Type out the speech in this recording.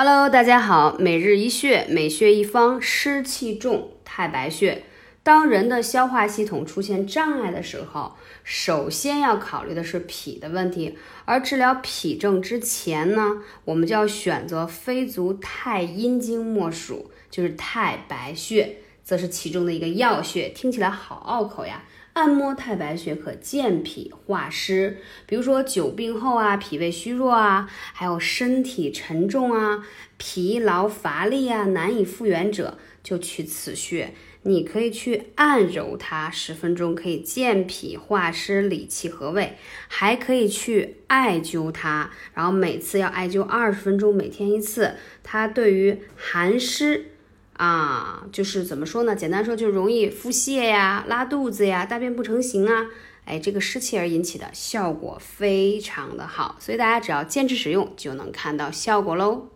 Hello，大家好，每日一穴，每穴一方，湿气重，太白穴。当人的消化系统出现障碍的时候，首先要考虑的是脾的问题。而治疗脾症之前呢，我们就要选择非足太阴经莫属，就是太白穴，则是其中的一个要穴。听起来好拗口呀。按摩太白穴可健脾化湿，比如说久病后啊，脾胃虚弱啊，还有身体沉重啊，疲劳乏力啊，难以复原者，就取此穴。你可以去按揉它十分钟，可以健脾化湿、理气和胃，还可以去艾灸它，然后每次要艾灸二十分钟，每天一次。它对于寒湿。啊，就是怎么说呢？简单说，就容易腹泻呀、拉肚子呀、大便不成形啊，哎，这个湿气而引起的，效果非常的好，所以大家只要坚持使用，就能看到效果喽。